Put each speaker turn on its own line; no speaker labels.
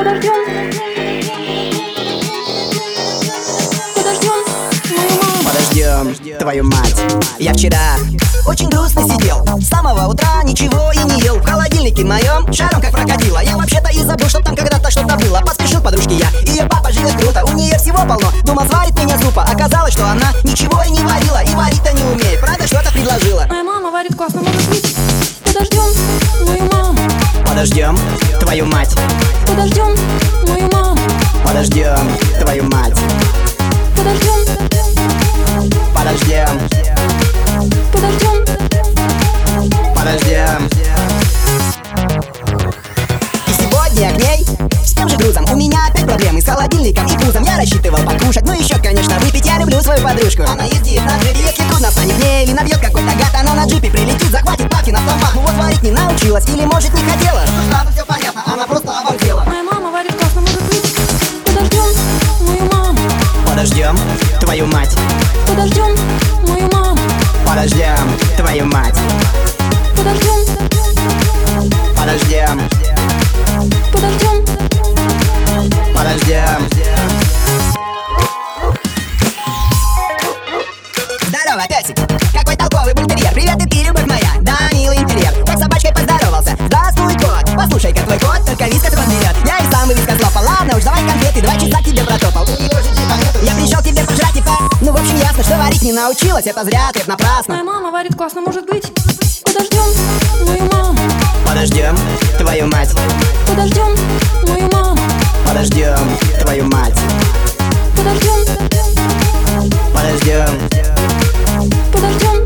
подождем Подождем мою маму Подождем твою мать. Я вчера очень грустно сидел. С самого утра ничего и не ел. В холодильнике моем шаром как прокатило Я вообще-то и забыл, что там когда-то что-то было. Поспешил подружки я, ее папа живет круто. У нее всего полно, думал сварит меня супа. Оказалось, что она ничего и не варила. И
варит
твою мать.
Подождем мою маму.
Подождем твою мать.
Подождем,
Подождем,
подождем
подождем И сегодня к ней с тем же грузом. У меня опять проблемы с холодильником и пузом Я рассчитывал покушать, ну еще, конечно, выпить. Я люблю свою подружку. Она ездит на джипе, если трудно станет твою мать.
Подождем мою маму.
Подождем твою мать.
Подождем,
Подождем,
подождем
подождем Здорово, песик! Какой толковый бультерьер! Ясно, что варить не научилась, это зря, ответ напрасно.
Моя мама варит классно, может быть? Подождем мою маму.
Подождем твою мать.
Подождем мою маму.
Подождем твою мать. Подождем Подождем Подождем